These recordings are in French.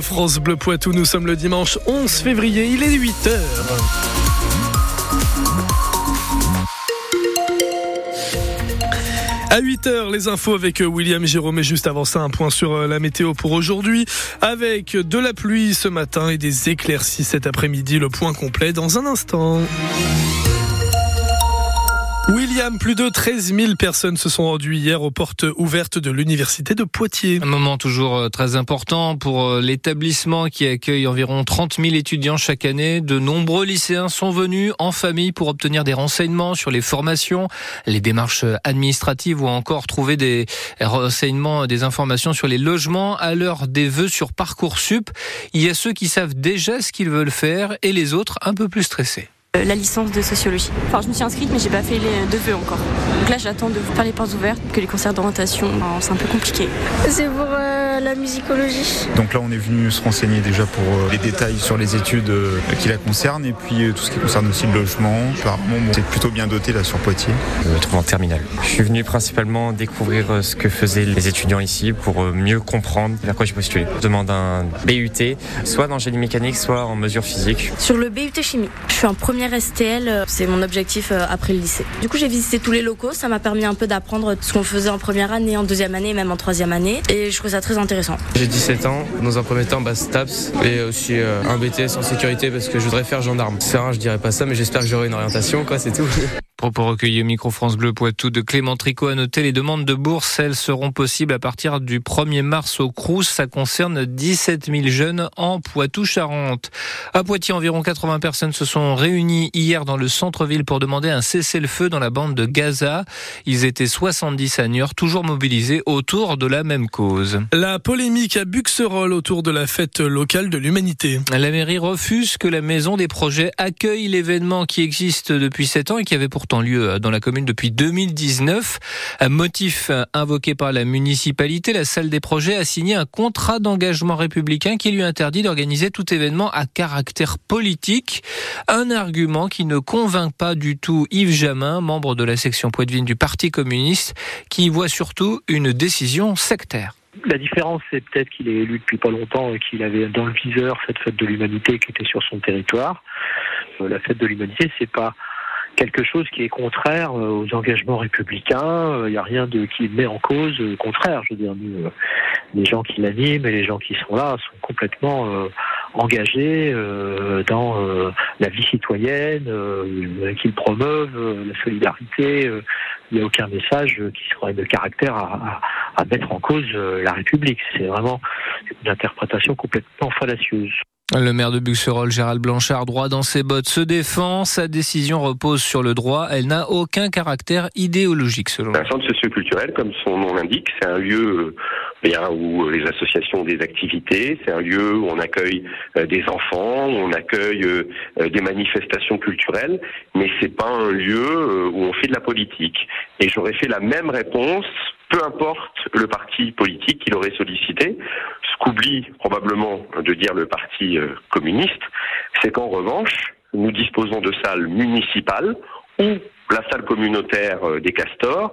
France Bleu Poitou. Nous sommes le dimanche 11 février, il est 8h. À 8h, les infos avec William Jérôme et juste avant un point sur la météo pour aujourd'hui. Avec de la pluie ce matin et des éclaircies cet après-midi. Le point complet dans un instant. William, plus de 13 000 personnes se sont rendues hier aux portes ouvertes de l'université de Poitiers. Un moment toujours euh, très important pour euh, l'établissement qui accueille environ 30 000 étudiants chaque année. De nombreux lycéens sont venus en famille pour obtenir des renseignements sur les formations, les démarches administratives ou encore trouver des renseignements, des informations sur les logements à l'heure des vœux sur Parcoursup. Il y a ceux qui savent déjà ce qu'ils veulent faire et les autres un peu plus stressés. Euh, la licence de sociologie. Enfin, je me suis inscrite, mais j'ai pas fait les deux vœux encore. Donc là, j'attends de faire les portes ouvertes, que les concerts d'orientation, c'est un peu compliqué. C'est pour euh, la musicologie. Donc là, on est venu se renseigner déjà pour euh, les détails sur les études qui la concernent et puis tout ce qui concerne aussi le logement. Apparemment, bon, c'est plutôt bien doté là sur Poitiers. Je me trouve en terminale. Je suis venu principalement découvrir ce que faisaient les étudiants ici pour mieux comprendre vers quoi j'ai postulé. Je demande un BUT, soit dans génie mécanique, soit en mesure physique. Sur le BUT chimie, je suis en première STL, euh, c'est mon objectif euh, après le lycée. Du coup, j'ai visité tous les locaux, ça m'a permis un peu d'apprendre ce qu'on faisait en première année, en deuxième année, même en troisième année, et je trouve ça très intéressant. J'ai 17 ans, dans un premier temps, bah, STAPS, et aussi euh, un BTS en sécurité parce que je voudrais faire gendarme. C'est je dirais pas ça, mais j'espère que j'aurai une orientation, quoi, c'est tout. Propos recueillis au micro France Bleu Poitou de Clément Tricot à noter les demandes de bourse, elles seront possibles à partir du 1er mars au Crous. Ça concerne 17 000 jeunes en Poitou-Charentes. À Poitiers, environ 80 personnes se sont réunies hier dans le centre-ville pour demander un cessez-le-feu dans la bande de Gaza. Ils étaient 70 à Niort, toujours mobilisés autour de la même cause. La polémique à Buxerolles autour de la fête locale de l'humanité. La mairie refuse que la maison des projets accueille l'événement qui existe depuis 7 ans et qui avait pourtant lieu dans la commune depuis 2019. Un motif invoqué par la municipalité, la salle des projets a signé un contrat d'engagement républicain qui lui interdit d'organiser tout événement à caractère politique. Un argument qui ne convainc pas du tout Yves Jamin, membre de la section Poitvine du Parti communiste, qui voit surtout une décision sectaire. La différence, c'est peut-être qu'il est élu depuis pas longtemps et qu'il avait dans le viseur cette fête de l'humanité qui était sur son territoire. Euh, la fête de l'humanité, c'est pas quelque chose qui est contraire euh, aux engagements républicains. Il euh, n'y a rien de qui met en cause le contraire. Je veux dire, euh, les gens qui l'animent et les gens qui sont là sont complètement engagés dans la vie citoyenne, qu'ils promeuvent la solidarité. Il n'y a aucun message qui serait de caractère à, à mettre en cause la République. C'est vraiment une interprétation complètement fallacieuse. Le maire de Buxerolles, Gérald Blanchard, droit dans ses bottes, se défend. Sa décision repose sur le droit. Elle n'a aucun caractère idéologique, selon lui. Un centre socioculturel, comme son nom l'indique, c'est un lieu euh, où les associations ont des activités. C'est un lieu où on accueille euh, des enfants, où on accueille euh, des manifestations culturelles. Mais c'est pas un lieu où on fait de la politique. Et j'aurais fait la même réponse peu importe le parti politique qu'il aurait sollicité. Ce qu'oublie probablement de dire le parti euh, communiste, c'est qu'en revanche, nous disposons de salles municipales ou la salle communautaire euh, des Castors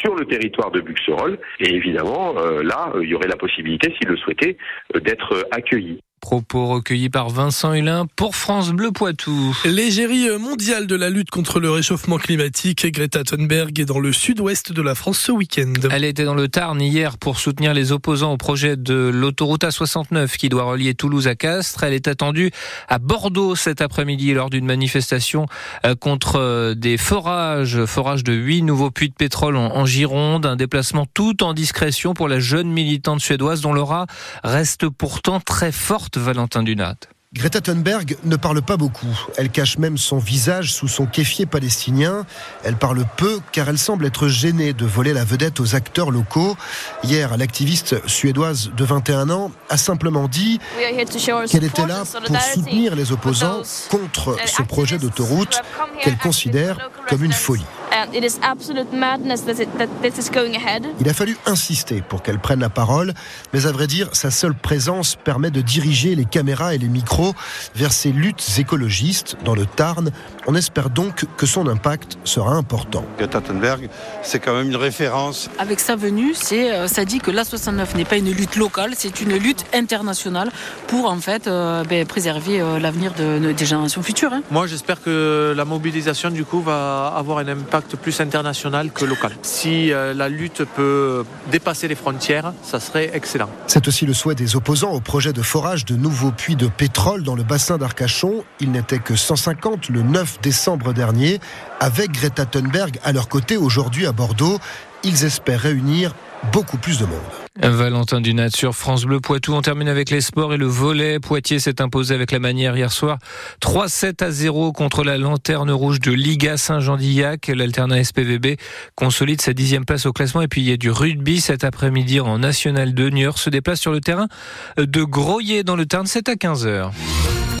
sur le territoire de Buxerolles. Et évidemment, euh, là, il y aurait la possibilité, s'il le souhaitait, d'être accueilli. Propos recueillis par Vincent Hulin pour France Bleu Poitou. L'égérie mondiale de la lutte contre le réchauffement climatique, Greta Thunberg est dans le sud-ouest de la France ce week-end. Elle était dans le Tarn hier pour soutenir les opposants au projet de l'autoroute A69 qui doit relier Toulouse à Castres. Elle est attendue à Bordeaux cet après-midi lors d'une manifestation euh, contre euh, des forages, forages de huit nouveaux puits de pétrole en Gironde. Un déplacement tout en discrétion pour la jeune militante suédoise dont l'aura reste pourtant très forte Valentin Dunat. Greta Thunberg ne parle pas beaucoup. Elle cache même son visage sous son kéfier palestinien. Elle parle peu car elle semble être gênée de voler la vedette aux acteurs locaux. Hier, l'activiste suédoise de 21 ans a simplement dit qu'elle était là pour soutenir les opposants contre ce projet d'autoroute qu'elle considère comme une folie. Il a fallu insister pour qu'elle prenne la parole, mais à vrai dire, sa seule présence permet de diriger les caméras et les micros vers ces luttes écologistes dans le Tarn. On espère donc que son impact sera important. Greta Thunberg, c'est quand même une référence. Avec sa venue, c'est, euh, ça dit que l'A69 n'est pas une lutte locale, c'est une lutte internationale pour en fait euh, ben, préserver euh, l'avenir de, des générations futures. Hein. Moi, j'espère que la mobilisation du coup va avoir un plus international que local. Si la lutte peut dépasser les frontières, ça serait excellent. C'est aussi le souhait des opposants au projet de forage de nouveaux puits de pétrole dans le bassin d'Arcachon. Il n'était que 150 le 9 décembre dernier. Avec Greta Thunberg à leur côté aujourd'hui à Bordeaux, ils espèrent réunir beaucoup plus de monde. Valentin Dunat sur France Bleu Poitou. On termine avec les sports et le volet. Poitiers s'est imposé avec la manière hier soir. 3-7 à 0 contre la lanterne rouge de Liga Saint-Jean-d'Illac. L'alternat SPVB consolide sa dixième place au classement. Et puis il y a du rugby cet après-midi en National 2. Niort se déplace sur le terrain de Groyer dans le Tarn. C'est à 15h.